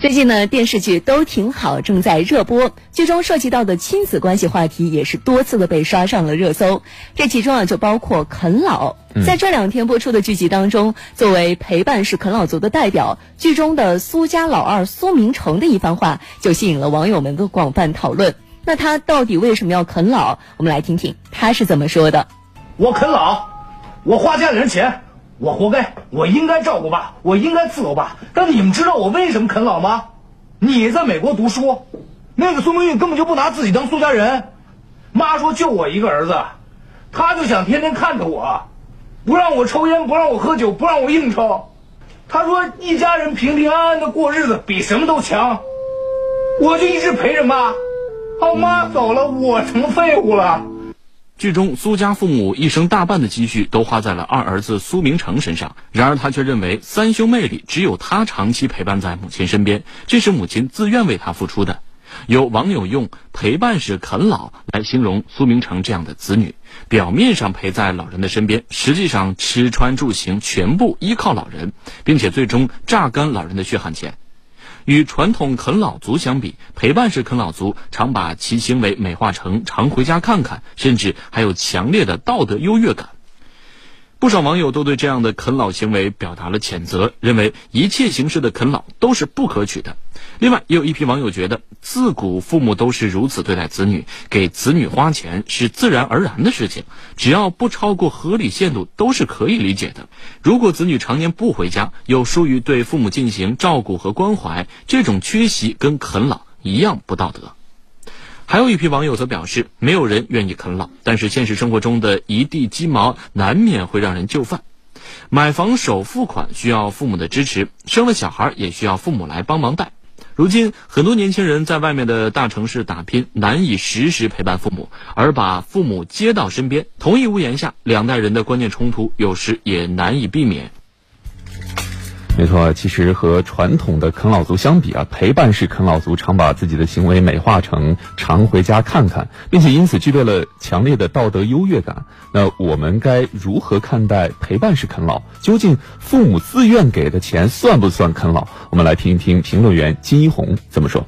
最近呢，电视剧都挺好，正在热播。剧中涉及到的亲子关系话题也是多次的被刷上了热搜。这其中啊，就包括啃老。在这两天播出的剧集当中，作为陪伴式啃老族的代表，剧中的苏家老二苏明成的一番话就吸引了网友们的广泛讨论。那他到底为什么要啃老？我们来听听他是怎么说的：“我啃老，我花家里人钱。”我活该，我应该照顾爸，我应该伺候爸。但你们知道我为什么啃老吗？你在美国读书，那个苏明玉根本就不拿自己当苏家人。妈说就我一个儿子，他就想天天看着我，不让我抽烟，不让我喝酒，不让我应酬。他说一家人平平安安的过日子比什么都强。我就一直陪着妈，好妈走了，我成废物了。剧中，苏家父母一生大半的积蓄都花在了二儿子苏明成身上，然而他却认为三兄妹里只有他长期陪伴在母亲身边，这是母亲自愿为他付出的。有网友用“陪伴式啃老”来形容苏明成这样的子女，表面上陪在老人的身边，实际上吃穿住行全部依靠老人，并且最终榨干老人的血汗钱。与传统啃老族相比，陪伴式啃老族常把其行为美化成常回家看看，甚至还有强烈的道德优越感。不少网友都对这样的啃老行为表达了谴责，认为一切形式的啃老都是不可取的。另外，也有一批网友觉得，自古父母都是如此对待子女，给子女花钱是自然而然的事情，只要不超过合理限度，都是可以理解的。如果子女常年不回家，又疏于对父母进行照顾和关怀，这种缺席跟啃老一样不道德。还有一批网友则表示，没有人愿意啃老，但是现实生活中的一地鸡毛难免会让人就范。买房首付款需要父母的支持，生了小孩也需要父母来帮忙带。如今，很多年轻人在外面的大城市打拼，难以时时陪伴父母，而把父母接到身边，同一屋檐下，两代人的观念冲突有时也难以避免。没错，其实和传统的啃老族相比啊，陪伴式啃老族常把自己的行为美化成常回家看看，并且因此具备了强烈的道德优越感。那我们该如何看待陪伴式啃老？究竟父母自愿给的钱算不算啃老？我们来听一听评论员金一红怎么说。